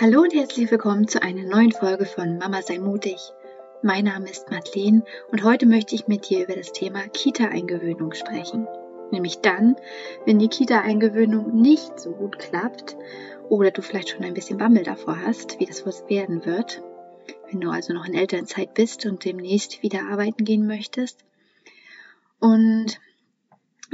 Hallo und herzlich willkommen zu einer neuen Folge von Mama sei mutig. Mein Name ist Madeleine und heute möchte ich mit dir über das Thema Kita-Eingewöhnung sprechen. Nämlich dann, wenn die Kita-Eingewöhnung nicht so gut klappt oder du vielleicht schon ein bisschen Bammel davor hast, wie das werden wird. Wenn du also noch in Elternzeit bist und demnächst wieder arbeiten gehen möchtest. Und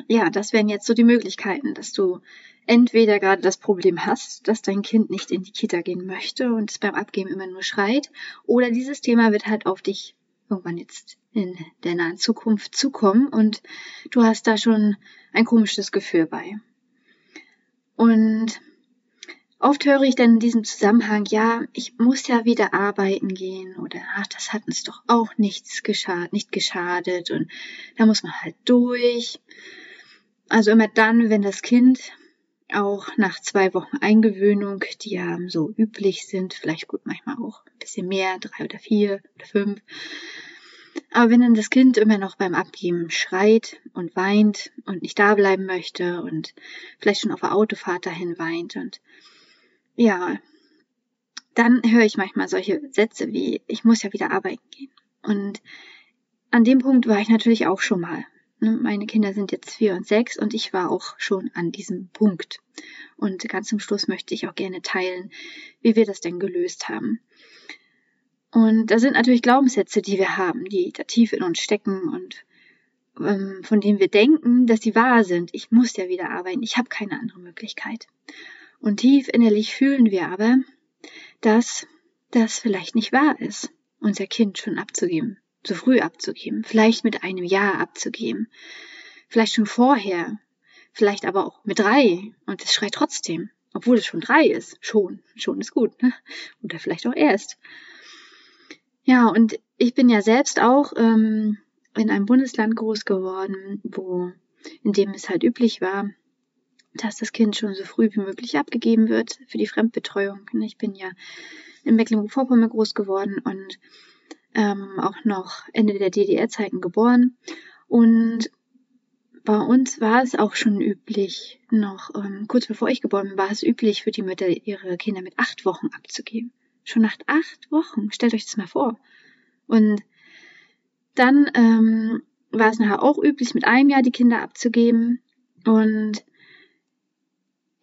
ja, das wären jetzt so die Möglichkeiten, dass du entweder gerade das Problem hast, dass dein Kind nicht in die Kita gehen möchte und es beim Abgeben immer nur schreit, oder dieses Thema wird halt auf dich irgendwann jetzt in der nahen Zukunft zukommen und du hast da schon ein komisches Gefühl bei. Und oft höre ich dann in diesem Zusammenhang, ja, ich muss ja wieder arbeiten gehen oder ach, das hat uns doch auch nichts geschadet, nicht geschadet und da muss man halt durch. Also immer dann, wenn das Kind auch nach zwei Wochen Eingewöhnung, die ja so üblich sind, vielleicht gut manchmal auch ein bisschen mehr, drei oder vier oder fünf. Aber wenn dann das Kind immer noch beim Abgeben schreit und weint und nicht da bleiben möchte und vielleicht schon auf der Autofahrt dahin weint und ja, dann höre ich manchmal solche Sätze wie, ich muss ja wieder arbeiten gehen. Und an dem Punkt war ich natürlich auch schon mal. Ne, meine Kinder sind jetzt vier und sechs und ich war auch schon an diesem Punkt. Und ganz zum Schluss möchte ich auch gerne teilen, wie wir das denn gelöst haben. Und da sind natürlich Glaubenssätze, die wir haben, die da tief in uns stecken und ähm, von denen wir denken, dass sie wahr sind. Ich muss ja wieder arbeiten, ich habe keine andere Möglichkeit. Und tief innerlich fühlen wir aber, dass das vielleicht nicht wahr ist, unser Kind schon abzugeben zu früh abzugeben, vielleicht mit einem Jahr abzugeben, vielleicht schon vorher, vielleicht aber auch mit drei und es schreit trotzdem, obwohl es schon drei ist. Schon, schon ist gut, ne? Oder vielleicht auch erst. Ja, und ich bin ja selbst auch ähm, in einem Bundesland groß geworden, wo in dem es halt üblich war, dass das Kind schon so früh wie möglich abgegeben wird für die Fremdbetreuung. Ich bin ja in Mecklenburg-Vorpommern groß geworden und ähm, auch noch Ende der DDR-Zeiten geboren. Und bei uns war es auch schon üblich, noch ähm, kurz bevor ich geboren bin, war es üblich für die Mütter, ihre Kinder mit acht Wochen abzugeben. Schon nach acht Wochen, stellt euch das mal vor. Und dann ähm, war es nachher auch üblich, mit einem Jahr die Kinder abzugeben. Und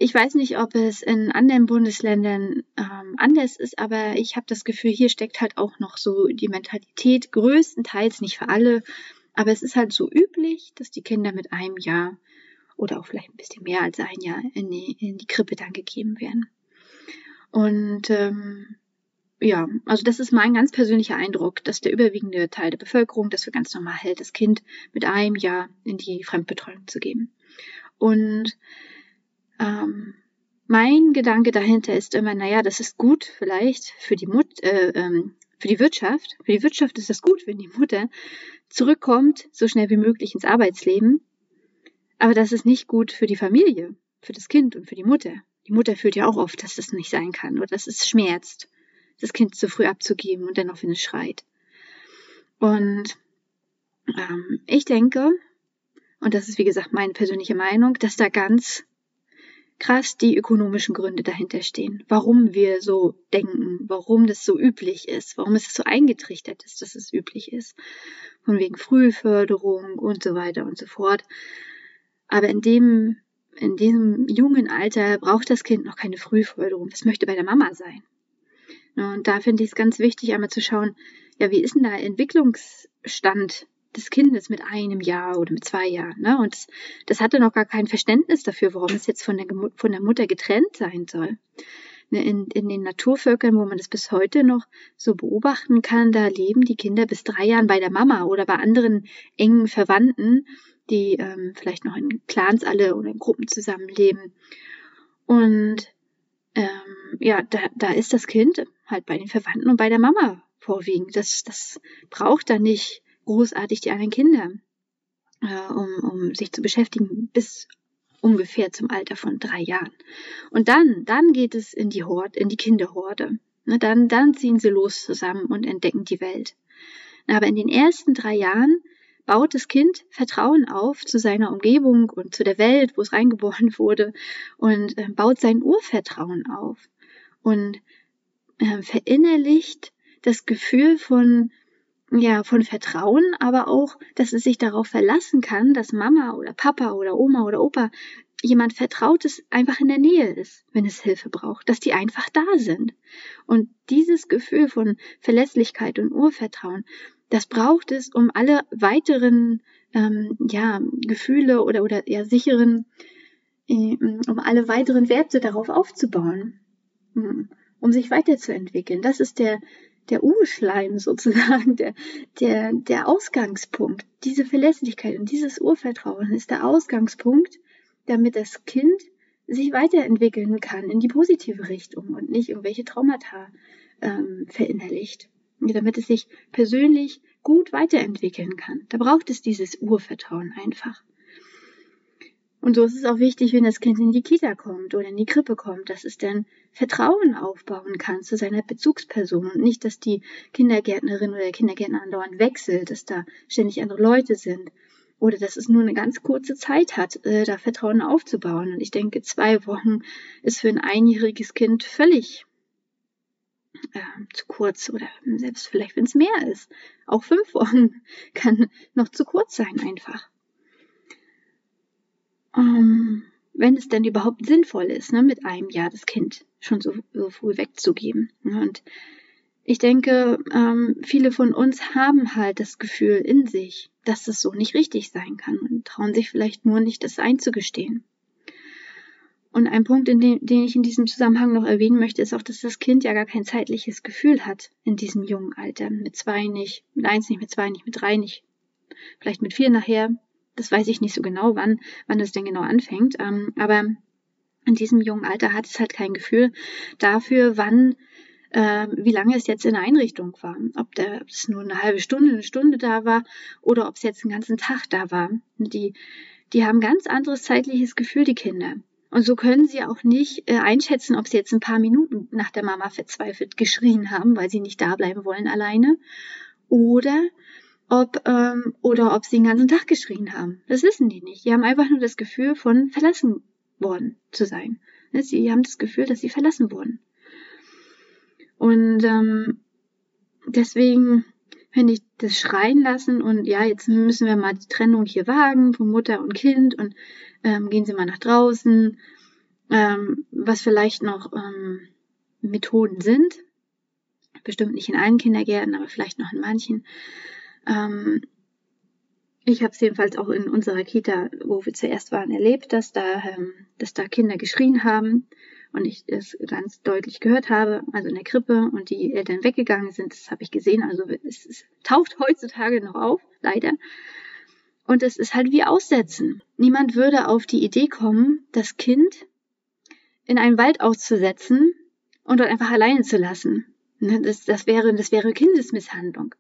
ich weiß nicht, ob es in anderen Bundesländern ähm, anders ist, aber ich habe das Gefühl, hier steckt halt auch noch so die Mentalität, größtenteils nicht für alle, aber es ist halt so üblich, dass die Kinder mit einem Jahr oder auch vielleicht ein bisschen mehr als ein Jahr in die, in die Krippe dann gegeben werden. Und ähm, ja, also das ist mein ganz persönlicher Eindruck, dass der überwiegende Teil der Bevölkerung das für ganz normal hält, das Kind mit einem Jahr in die Fremdbetreuung zu geben. Und ähm, mein Gedanke dahinter ist immer, naja, das ist gut vielleicht für die Mut, äh, ähm, für die Wirtschaft. Für die Wirtschaft ist das gut, wenn die Mutter zurückkommt, so schnell wie möglich ins Arbeitsleben. Aber das ist nicht gut für die Familie, für das Kind und für die Mutter. Die Mutter fühlt ja auch oft, dass das nicht sein kann oder dass es schmerzt, das Kind zu früh abzugeben und dennoch, wenn es schreit. Und ähm, ich denke, und das ist wie gesagt meine persönliche Meinung, dass da ganz krass die ökonomischen Gründe dahinter stehen, warum wir so denken, warum das so üblich ist, warum es so eingetrichtert ist, dass es üblich ist. Von wegen Frühförderung und so weiter und so fort. Aber in dem, in diesem jungen Alter braucht das Kind noch keine Frühförderung. Das möchte bei der Mama sein. Und da finde ich es ganz wichtig, einmal zu schauen, ja, wie ist denn der Entwicklungsstand des Kindes mit einem Jahr oder mit zwei Jahren. Ne? Und das, das hatte noch gar kein Verständnis dafür, warum es jetzt von der, von der Mutter getrennt sein soll. Ne, in, in den Naturvölkern, wo man das bis heute noch so beobachten kann, da leben die Kinder bis drei Jahren bei der Mama oder bei anderen engen Verwandten, die ähm, vielleicht noch in Clans alle oder in Gruppen zusammenleben. Und ähm, ja, da, da ist das Kind halt bei den Verwandten und bei der Mama vorwiegend. Das, das braucht da nicht großartig die anderen Kinder, äh, um, um sich zu beschäftigen, bis ungefähr zum Alter von drei Jahren. Und dann, dann geht es in die Horde, in die Kinderhorde. Na, dann, dann ziehen sie los zusammen und entdecken die Welt. Aber in den ersten drei Jahren baut das Kind Vertrauen auf zu seiner Umgebung und zu der Welt, wo es reingeboren wurde und äh, baut sein Urvertrauen auf. Und äh, verinnerlicht das Gefühl von ja, von Vertrauen, aber auch, dass es sich darauf verlassen kann, dass Mama oder Papa oder Oma oder Opa jemand Vertrautes einfach in der Nähe ist, wenn es Hilfe braucht, dass die einfach da sind. Und dieses Gefühl von Verlässlichkeit und Urvertrauen, das braucht es, um alle weiteren ähm, ja, Gefühle oder, oder ja, sicheren, äh, um alle weiteren Werte darauf aufzubauen, um sich weiterzuentwickeln. Das ist der, der Urschleim sozusagen, der, der, der Ausgangspunkt. Diese Verlässlichkeit und dieses Urvertrauen ist der Ausgangspunkt, damit das Kind sich weiterentwickeln kann in die positive Richtung und nicht irgendwelche Traumata ähm, verinnerlicht. Damit es sich persönlich gut weiterentwickeln kann. Da braucht es dieses Urvertrauen einfach. Und so ist es auch wichtig, wenn das Kind in die Kita kommt oder in die Krippe kommt, dass es dann Vertrauen aufbauen kann zu seiner Bezugsperson und nicht, dass die Kindergärtnerin oder der Kindergärtner andauernd wechselt, dass da ständig andere Leute sind oder dass es nur eine ganz kurze Zeit hat, äh, da Vertrauen aufzubauen. Und ich denke, zwei Wochen ist für ein einjähriges Kind völlig äh, zu kurz oder selbst vielleicht, wenn es mehr ist. Auch fünf Wochen kann noch zu kurz sein einfach ähm, wenn es denn überhaupt sinnvoll ist, ne, mit einem Jahr das Kind schon so, so früh wegzugeben. Und ich denke, ähm, viele von uns haben halt das Gefühl in sich, dass das so nicht richtig sein kann und trauen sich vielleicht nur nicht, das einzugestehen. Und ein Punkt, dem, den ich in diesem Zusammenhang noch erwähnen möchte, ist auch, dass das Kind ja gar kein zeitliches Gefühl hat in diesem jungen Alter. Mit zwei nicht, mit eins nicht, mit zwei nicht, mit drei nicht, vielleicht mit vier nachher, das weiß ich nicht so genau, wann, wann das denn genau anfängt. Ähm, aber in diesem jungen Alter hat es halt kein Gefühl dafür, wann, äh, wie lange es jetzt in der Einrichtung war. Ob, der, ob es nur eine halbe Stunde, eine Stunde da war oder ob es jetzt einen ganzen Tag da war. Die, die haben ganz anderes zeitliches Gefühl, die Kinder. Und so können sie auch nicht äh, einschätzen, ob sie jetzt ein paar Minuten nach der Mama verzweifelt geschrien haben, weil sie nicht da bleiben wollen alleine. Oder ob ähm, oder ob sie den ganzen Tag geschrien haben. Das wissen die nicht. Die haben einfach nur das Gefühl von verlassen worden zu sein. Sie haben das Gefühl, dass sie verlassen wurden. Und ähm, deswegen finde ich das schreien lassen und ja, jetzt müssen wir mal die Trennung hier wagen von Mutter und Kind und ähm, gehen Sie mal nach draußen, ähm, was vielleicht noch ähm, Methoden sind. Bestimmt nicht in allen Kindergärten, aber vielleicht noch in manchen. Ähm, ich habe es jedenfalls auch in unserer Kita, wo wir zuerst waren, erlebt, dass da, ähm, dass da Kinder geschrien haben und ich es ganz deutlich gehört habe, also in der Krippe und die Eltern weggegangen sind, das habe ich gesehen. Also es, es taucht heutzutage noch auf, leider. Und es ist halt wie Aussetzen. Niemand würde auf die Idee kommen, das Kind in einen Wald auszusetzen und dort einfach alleine zu lassen. Ne, das, das, wäre, das wäre Kindesmisshandlung.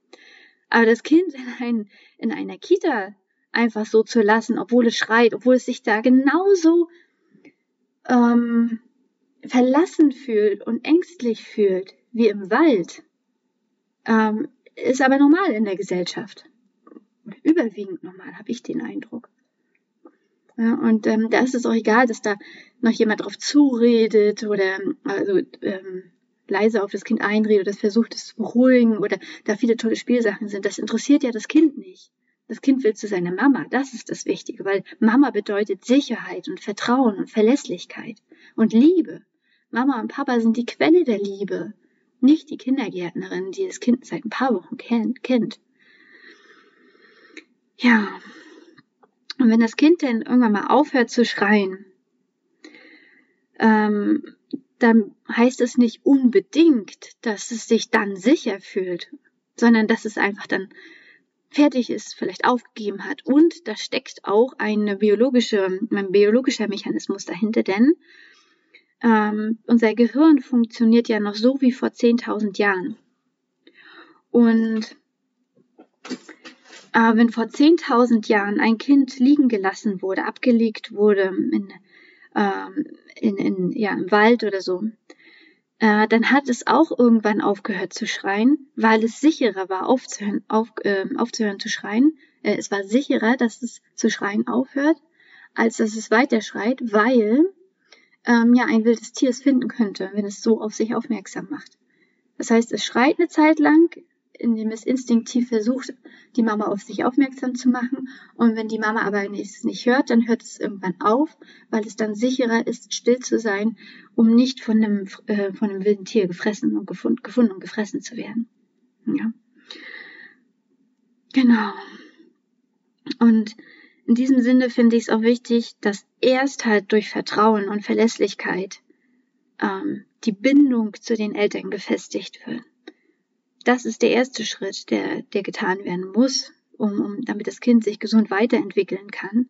Aber das Kind in, ein, in einer Kita einfach so zu lassen, obwohl es schreit, obwohl es sich da genauso ähm, verlassen fühlt und ängstlich fühlt wie im Wald, ähm, ist aber normal in der Gesellschaft. Überwiegend normal, habe ich den Eindruck. Ja, und ähm, da ist es auch egal, dass da noch jemand drauf zuredet oder also ähm, leise auf das Kind einredet oder versucht es zu beruhigen oder da viele tolle Spielsachen sind, das interessiert ja das Kind nicht. Das Kind will zu seiner Mama, das ist das Wichtige, weil Mama bedeutet Sicherheit und Vertrauen und Verlässlichkeit und Liebe. Mama und Papa sind die Quelle der Liebe, nicht die Kindergärtnerin, die das Kind seit ein paar Wochen kennt. Ja, und wenn das Kind dann irgendwann mal aufhört zu schreien, ähm, dann heißt es nicht unbedingt, dass es sich dann sicher fühlt, sondern dass es einfach dann fertig ist, vielleicht aufgegeben hat. Und da steckt auch eine biologische, ein biologischer Mechanismus dahinter, denn ähm, unser Gehirn funktioniert ja noch so wie vor 10.000 Jahren. Und äh, wenn vor 10.000 Jahren ein Kind liegen gelassen wurde, abgelegt wurde in ähm, in, in, ja, im Wald oder so, äh, dann hat es auch irgendwann aufgehört zu schreien, weil es sicherer war, aufzuhören, auf, äh, aufzuhören zu schreien. Äh, es war sicherer, dass es zu schreien aufhört, als dass es weiter schreit, weil ähm, ja ein wildes Tier es finden könnte, wenn es so auf sich aufmerksam macht. Das heißt, es schreit eine Zeit lang, indem es instinktiv versucht, die Mama auf sich aufmerksam zu machen. Und wenn die Mama aber es nicht hört, dann hört es irgendwann auf, weil es dann sicherer ist, still zu sein, um nicht von einem, äh, von einem wilden Tier gefressen und gefund, gefunden und gefressen zu werden. Ja. Genau. Und in diesem Sinne finde ich es auch wichtig, dass erst halt durch Vertrauen und Verlässlichkeit ähm, die Bindung zu den Eltern befestigt wird. Das ist der erste Schritt, der, der getan werden muss, um, um, damit das Kind sich gesund weiterentwickeln kann.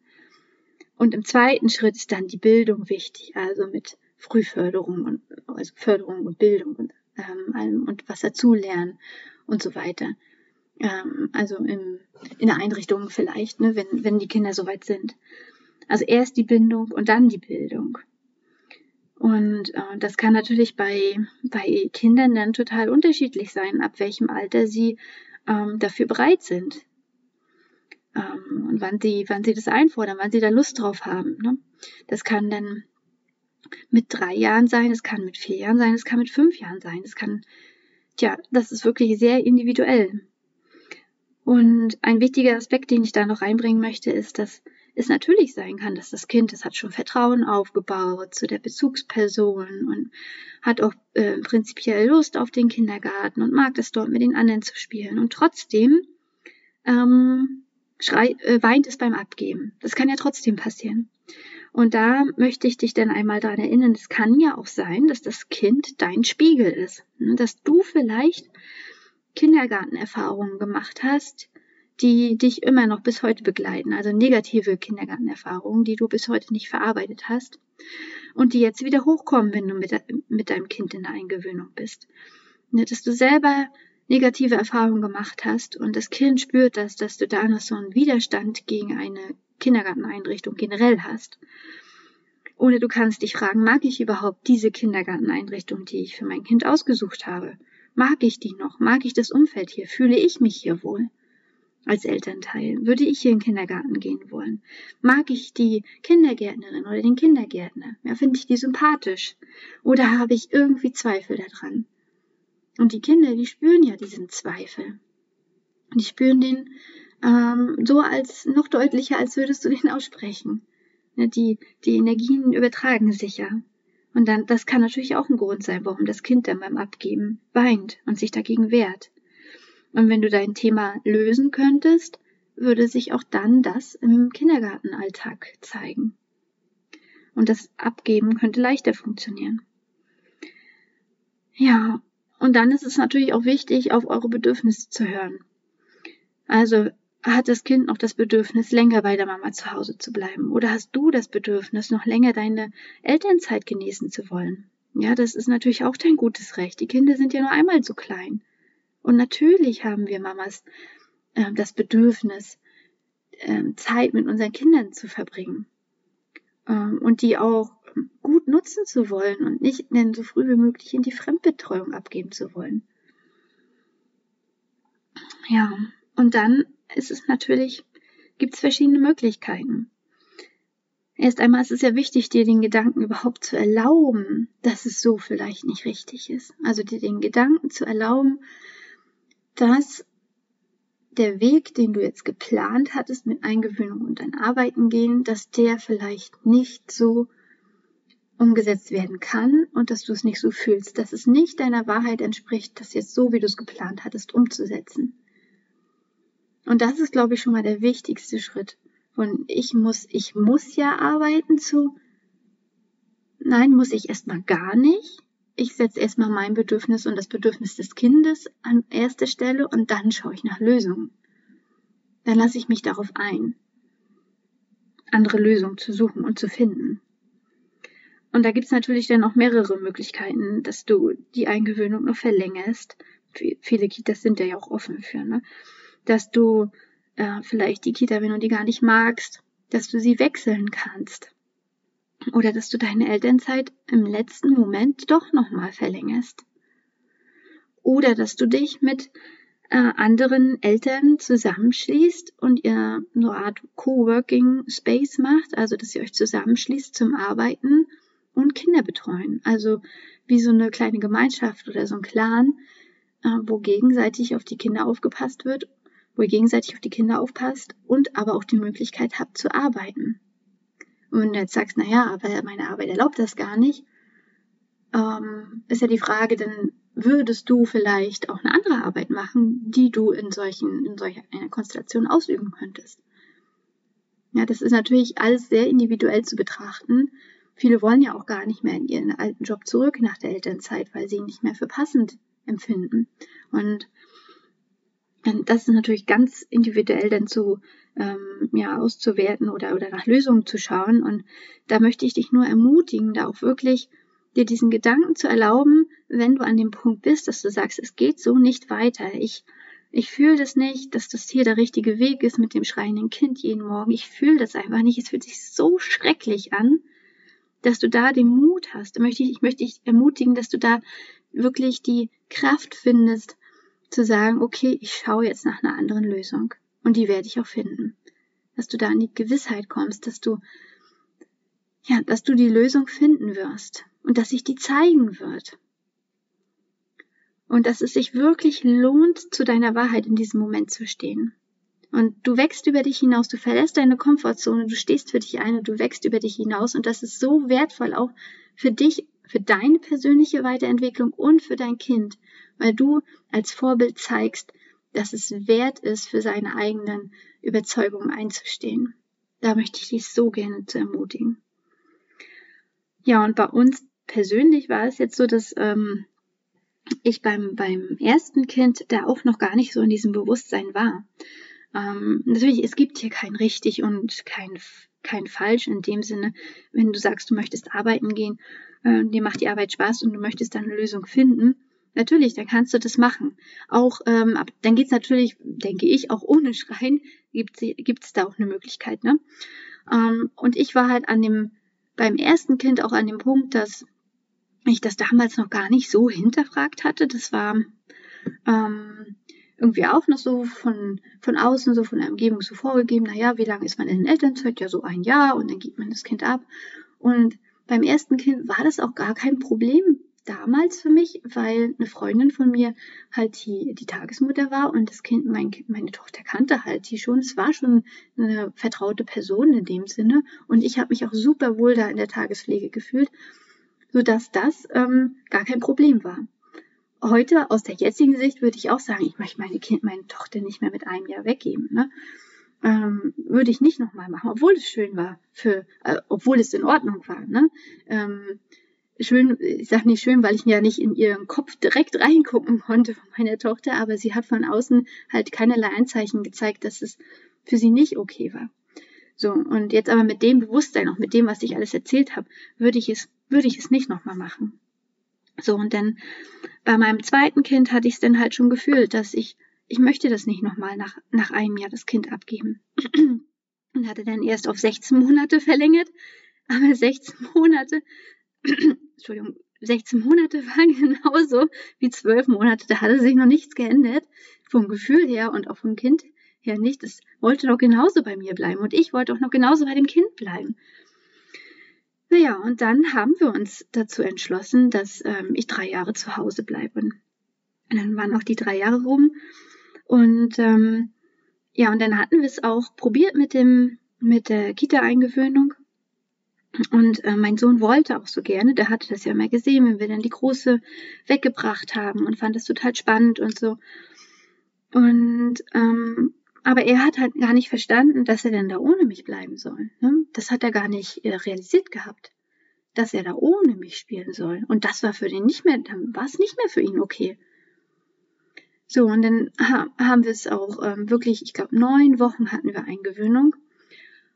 Und im zweiten Schritt ist dann die Bildung wichtig, also mit Frühförderung und also Förderung und Bildung und, ähm, und was dazulernen und so weiter. Ähm, also im, in der Einrichtung vielleicht, ne, wenn, wenn die Kinder soweit sind. Also erst die Bindung und dann die Bildung. Und äh, das kann natürlich bei, bei Kindern dann total unterschiedlich sein, ab welchem Alter sie ähm, dafür bereit sind. Ähm, und wann sie, wann sie das einfordern, wann sie da Lust drauf haben. Ne? Das kann dann mit drei Jahren sein, es kann mit vier Jahren sein, es kann mit fünf Jahren sein, es kann, tja, das ist wirklich sehr individuell. Und ein wichtiger Aspekt, den ich da noch reinbringen möchte, ist, dass es natürlich sein kann, dass das Kind, es hat schon Vertrauen aufgebaut zu der Bezugsperson und hat auch äh, prinzipiell Lust auf den Kindergarten und mag es dort mit den anderen zu spielen. Und trotzdem ähm, schrei, äh, weint es beim Abgeben. Das kann ja trotzdem passieren. Und da möchte ich dich dann einmal daran erinnern, es kann ja auch sein, dass das Kind dein Spiegel ist. Ne? Dass du vielleicht Kindergartenerfahrungen gemacht hast, die dich immer noch bis heute begleiten, also negative Kindergartenerfahrungen, die du bis heute nicht verarbeitet hast und die jetzt wieder hochkommen, wenn du mit, mit deinem Kind in der Eingewöhnung bist. Ne, dass du selber negative Erfahrungen gemacht hast und das Kind spürt das, dass du da noch so einen Widerstand gegen eine Kindergarteneinrichtung generell hast. Oder du kannst dich fragen, mag ich überhaupt diese Kindergarteneinrichtung, die ich für mein Kind ausgesucht habe? Mag ich die noch? Mag ich das Umfeld hier? Fühle ich mich hier wohl? Als Elternteil würde ich hier in den Kindergarten gehen wollen. Mag ich die Kindergärtnerin oder den Kindergärtner? Ja, finde ich die sympathisch? Oder habe ich irgendwie Zweifel daran? Und die Kinder, die spüren ja diesen Zweifel. Die spüren den ähm, so als noch deutlicher, als würdest du den aussprechen. Ja, die, die Energien übertragen sich ja. Und dann, das kann natürlich auch ein Grund sein, warum das Kind dann beim Abgeben weint und sich dagegen wehrt. Und wenn du dein Thema lösen könntest, würde sich auch dann das im Kindergartenalltag zeigen. Und das Abgeben könnte leichter funktionieren. Ja, und dann ist es natürlich auch wichtig, auf eure Bedürfnisse zu hören. Also hat das Kind noch das Bedürfnis, länger bei der Mama zu Hause zu bleiben? Oder hast du das Bedürfnis, noch länger deine Elternzeit genießen zu wollen? Ja, das ist natürlich auch dein gutes Recht. Die Kinder sind ja nur einmal so klein. Und natürlich haben wir Mamas äh, das Bedürfnis, äh, Zeit mit unseren Kindern zu verbringen. Ähm, und die auch gut nutzen zu wollen und nicht denn so früh wie möglich in die Fremdbetreuung abgeben zu wollen. Ja, und dann ist es natürlich, gibt es verschiedene Möglichkeiten. Erst einmal ist es ja wichtig, dir den Gedanken überhaupt zu erlauben, dass es so vielleicht nicht richtig ist. Also dir den Gedanken zu erlauben, dass der Weg, den du jetzt geplant hattest mit Eingewöhnung und dein Arbeiten gehen, dass der vielleicht nicht so umgesetzt werden kann und dass du es nicht so fühlst, dass es nicht deiner Wahrheit entspricht, das jetzt so, wie du es geplant hattest, umzusetzen. Und das ist, glaube ich, schon mal der wichtigste Schritt. Von ich muss, ich muss ja arbeiten zu, nein, muss ich erstmal gar nicht ich setze erstmal mein Bedürfnis und das Bedürfnis des Kindes an erste Stelle und dann schaue ich nach Lösungen. Dann lasse ich mich darauf ein, andere Lösungen zu suchen und zu finden. Und da gibt es natürlich dann auch mehrere Möglichkeiten, dass du die Eingewöhnung noch verlängerst. Viele Kitas sind ja auch offen für, ne? Dass du äh, vielleicht die Kita, wenn du die gar nicht magst, dass du sie wechseln kannst oder dass du deine Elternzeit im letzten Moment doch nochmal verlängerst. Oder dass du dich mit äh, anderen Eltern zusammenschließt und ihr eine Art Coworking Space macht, also dass ihr euch zusammenschließt zum Arbeiten und Kinder betreuen. Also wie so eine kleine Gemeinschaft oder so ein Clan, äh, wo gegenseitig auf die Kinder aufgepasst wird, wo ihr gegenseitig auf die Kinder aufpasst und aber auch die Möglichkeit habt zu arbeiten. Und jetzt sagst, naja, aber meine Arbeit erlaubt das gar nicht, ähm, ist ja die Frage, dann würdest du vielleicht auch eine andere Arbeit machen, die du in solchen, in solcher einer Konstellation ausüben könntest. Ja, das ist natürlich alles sehr individuell zu betrachten. Viele wollen ja auch gar nicht mehr in ihren alten Job zurück nach der Elternzeit, weil sie ihn nicht mehr für passend empfinden. Und das ist natürlich ganz individuell dann zu ähm, ja, auszuwerten oder, oder nach Lösungen zu schauen. Und da möchte ich dich nur ermutigen, da auch wirklich dir diesen Gedanken zu erlauben, wenn du an dem Punkt bist, dass du sagst, es geht so nicht weiter. Ich, ich fühle das nicht, dass das hier der richtige Weg ist mit dem schreienden Kind jeden Morgen. Ich fühle das einfach nicht. Es fühlt sich so schrecklich an, dass du da den Mut hast. Da möchte ich, ich möchte dich ermutigen, dass du da wirklich die Kraft findest, zu sagen, okay, ich schaue jetzt nach einer anderen Lösung. Und die werde ich auch finden. Dass du da in die Gewissheit kommst, dass du, ja, dass du die Lösung finden wirst und dass sich die zeigen wird. Und dass es sich wirklich lohnt, zu deiner Wahrheit in diesem Moment zu stehen. Und du wächst über dich hinaus, du verlässt deine Komfortzone, du stehst für dich ein und du wächst über dich hinaus. Und das ist so wertvoll auch für dich, für deine persönliche Weiterentwicklung und für dein Kind, weil du als Vorbild zeigst, dass es wert ist, für seine eigenen Überzeugungen einzustehen. Da möchte ich dich so gerne zu ermutigen. Ja, und bei uns persönlich war es jetzt so, dass ähm, ich beim, beim ersten Kind da auch noch gar nicht so in diesem Bewusstsein war. Ähm, natürlich, es gibt hier kein richtig und kein, kein falsch in dem Sinne, wenn du sagst, du möchtest arbeiten gehen, äh, dir macht die Arbeit Spaß und du möchtest dann eine Lösung finden. Natürlich, dann kannst du das machen. Auch ähm, dann geht's natürlich, denke ich, auch ohne Schreien gibt es da auch eine Möglichkeit. Ne? Ähm, und ich war halt an dem beim ersten Kind auch an dem Punkt, dass ich das damals noch gar nicht so hinterfragt hatte. Das war ähm, irgendwie auch noch so von, von außen, so von der Umgebung so vorgegeben, naja, wie lange ist man in Elternzeit? Ja, so ein Jahr und dann gibt man das Kind ab. Und beim ersten Kind war das auch gar kein Problem damals für mich, weil eine Freundin von mir halt die, die Tagesmutter war und das Kind, mein, meine Tochter kannte halt die schon. Es war schon eine vertraute Person in dem Sinne und ich habe mich auch super wohl da in der Tagespflege gefühlt sodass das ähm, gar kein Problem war. Heute aus der jetzigen Sicht würde ich auch sagen, ich möchte meine Kind, meine Tochter nicht mehr mit einem Jahr weggeben. Ne? Ähm, würde ich nicht nochmal machen, obwohl es schön war, für, äh, obwohl es in Ordnung war. Ne? Ähm, schön, ich sage nicht schön, weil ich ja nicht in ihren Kopf direkt reingucken konnte von meiner Tochter, aber sie hat von außen halt keinerlei Anzeichen gezeigt, dass es für sie nicht okay war. So, und jetzt aber mit dem Bewusstsein, auch mit dem, was ich alles erzählt habe, würde ich es, würde ich es nicht nochmal machen. So, und dann bei meinem zweiten Kind hatte ich es dann halt schon gefühlt, dass ich, ich möchte das nicht nochmal nach, nach einem Jahr das Kind abgeben. Und hatte dann erst auf 16 Monate verlängert, aber 16 Monate, Entschuldigung, 16 Monate waren genauso wie 12 Monate, da hatte sich noch nichts geändert, vom Gefühl her und auch vom Kind ja nicht. Es wollte doch genauso bei mir bleiben und ich wollte auch noch genauso bei dem Kind bleiben. Naja, und dann haben wir uns dazu entschlossen, dass ähm, ich drei Jahre zu Hause bleibe. Und dann waren auch die drei Jahre rum. Und ähm, ja, und dann hatten wir es auch probiert mit dem mit der Kita-Eingewöhnung. Und äh, mein Sohn wollte auch so gerne, der hatte das ja immer gesehen, wenn wir dann die Große weggebracht haben und fand das total spannend und so. Und ähm, aber er hat halt gar nicht verstanden, dass er denn da ohne mich bleiben soll. Ne? Das hat er gar nicht äh, realisiert gehabt, dass er da ohne mich spielen soll. Und das war für den nicht mehr, dann war es nicht mehr für ihn okay. So, und dann ha haben wir es auch ähm, wirklich, ich glaube, neun Wochen hatten wir Eingewöhnung.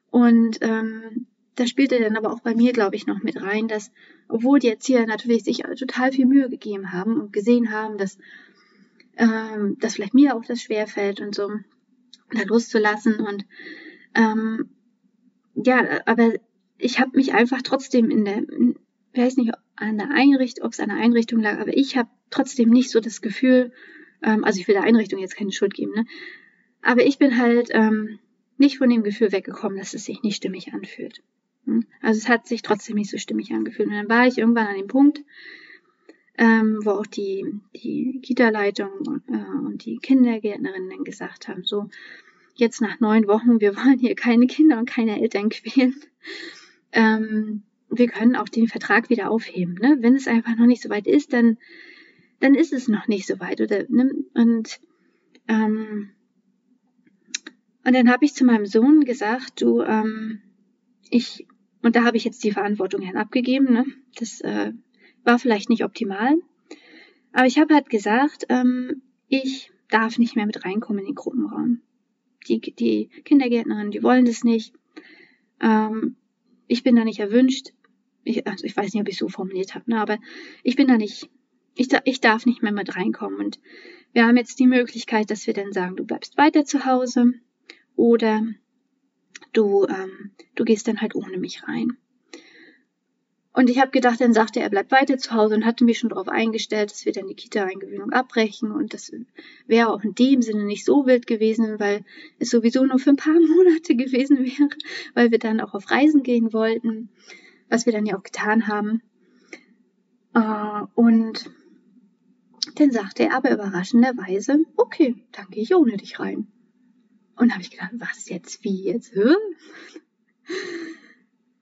Und ähm, da spielte dann aber auch bei mir, glaube ich, noch mit rein, dass, obwohl die Erzieher natürlich sich total viel Mühe gegeben haben und gesehen haben, dass, ähm, dass vielleicht mir auch das schwerfällt und so, da loszulassen. Und ähm, ja, aber ich habe mich einfach trotzdem in der, ich weiß nicht, an der Einrichtung, ob es an der Einrichtung lag, aber ich habe trotzdem nicht so das Gefühl, ähm, also ich will der Einrichtung jetzt keine Schuld geben, ne? Aber ich bin halt ähm, nicht von dem Gefühl weggekommen, dass es sich nicht stimmig anfühlt. Also es hat sich trotzdem nicht so stimmig angefühlt. Und dann war ich irgendwann an dem Punkt, ähm, wo auch die, die Kita-Leitung äh, und die Kindergärtnerinnen dann gesagt haben, so, jetzt nach neun Wochen, wir wollen hier keine Kinder und keine Eltern quälen. Ähm, wir können auch den Vertrag wieder aufheben. Ne? Wenn es einfach noch nicht so weit ist, dann, dann ist es noch nicht so weit. Oder, ne? Und ähm, und dann habe ich zu meinem Sohn gesagt, du, ähm, ich, und da habe ich jetzt die Verantwortung hin abgegeben, ne? das äh, war vielleicht nicht optimal, aber ich habe halt gesagt, ähm, ich darf nicht mehr mit reinkommen in den Gruppenraum. Die, die Kindergärtnerinnen, die wollen das nicht. Ähm, ich bin da nicht erwünscht. Ich, also ich weiß nicht, ob ich so formuliert habe, ne, aber ich bin da nicht, ich, ich darf nicht mehr mit reinkommen. Und wir haben jetzt die Möglichkeit, dass wir dann sagen, du bleibst weiter zu Hause oder du, ähm, du gehst dann halt ohne mich rein. Und ich habe gedacht, dann sagte er, er bleibt weiter zu Hause und hatte mich schon darauf eingestellt, dass wir dann die Kita-Eingewöhnung abbrechen. Und das wäre auch in dem Sinne nicht so wild gewesen, weil es sowieso nur für ein paar Monate gewesen wäre, weil wir dann auch auf Reisen gehen wollten, was wir dann ja auch getan haben. Äh, und dann sagte er aber überraschenderweise, okay, dann gehe ich ohne dich rein. Und habe ich gedacht, was jetzt, wie jetzt? Hä?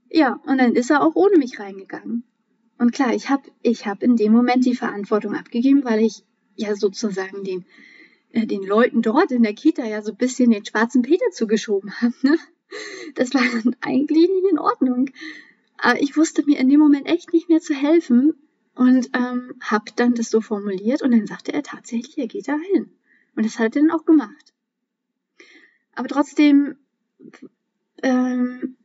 Ja, und dann ist er auch ohne mich reingegangen. Und klar, ich habe ich hab in dem Moment die Verantwortung abgegeben, weil ich ja sozusagen den, äh, den Leuten dort in der Kita ja so ein bisschen den schwarzen Peter zugeschoben habe. Ne? Das war dann eigentlich nicht in Ordnung. Aber ich wusste mir in dem Moment echt nicht mehr zu helfen und ähm, habe dann das so formuliert und dann sagte er tatsächlich, er geht da hin. Und das hat er dann auch gemacht. Aber trotzdem ähm,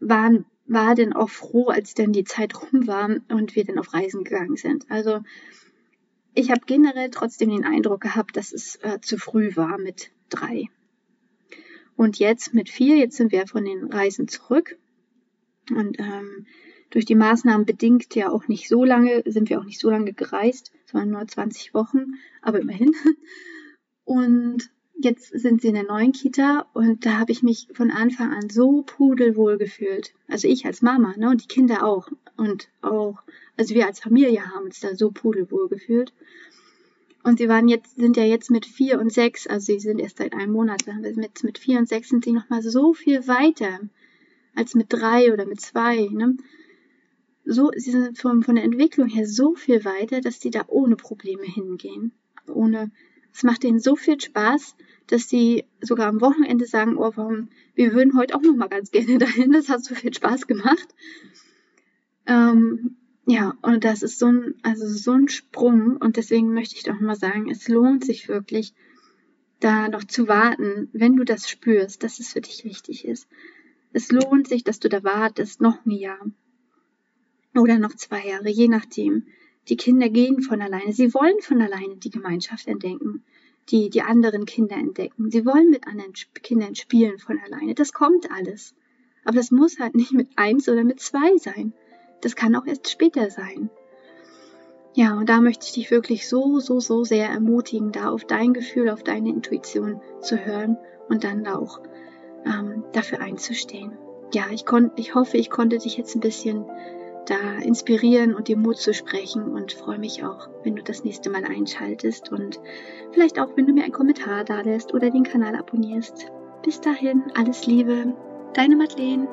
waren, war dann auch froh, als dann die Zeit rum war und wir dann auf Reisen gegangen sind. Also ich habe generell trotzdem den Eindruck gehabt, dass es äh, zu früh war mit drei. Und jetzt mit vier, jetzt sind wir von den Reisen zurück. Und ähm, durch die Maßnahmen bedingt ja auch nicht so lange, sind wir auch nicht so lange gereist, sondern nur 20 Wochen, aber immerhin. Und jetzt sind sie in der neuen Kita und da habe ich mich von Anfang an so pudelwohl gefühlt. Also ich als Mama, ne, und die Kinder auch. Und auch, also wir als Familie haben uns da so pudelwohl gefühlt. Und sie waren jetzt, sind ja jetzt mit vier und sechs, also sie sind erst seit einem Monat, mit, mit vier und sechs sind sie nochmal so viel weiter als mit drei oder mit zwei, ne? So, sie sind von, von der Entwicklung her so viel weiter, dass die da ohne Probleme hingehen. Ohne, es macht ihnen so viel Spaß, dass sie sogar am Wochenende sagen, oh, warum, wir würden heute auch noch mal ganz gerne dahin, das hat so viel Spaß gemacht. Ähm, ja, und das ist so ein, also so ein Sprung und deswegen möchte ich doch mal sagen, es lohnt sich wirklich, da noch zu warten, wenn du das spürst, dass es für dich wichtig ist. Es lohnt sich, dass du da wartest, noch ein Jahr oder noch zwei Jahre, je nachdem. Die Kinder gehen von alleine. Sie wollen von alleine die Gemeinschaft entdecken die die anderen Kinder entdecken. Sie wollen mit anderen Kindern spielen von alleine. Das kommt alles. Aber das muss halt nicht mit eins oder mit zwei sein. Das kann auch erst später sein. Ja, und da möchte ich dich wirklich so, so, so sehr ermutigen, da auf dein Gefühl, auf deine Intuition zu hören und dann da auch ähm, dafür einzustehen. Ja, ich, ich hoffe, ich konnte dich jetzt ein bisschen da inspirieren und dir Mut zu sprechen und freue mich auch, wenn du das nächste Mal einschaltest und vielleicht auch, wenn du mir einen Kommentar da lässt oder den Kanal abonnierst. Bis dahin, alles Liebe, deine Madeleine.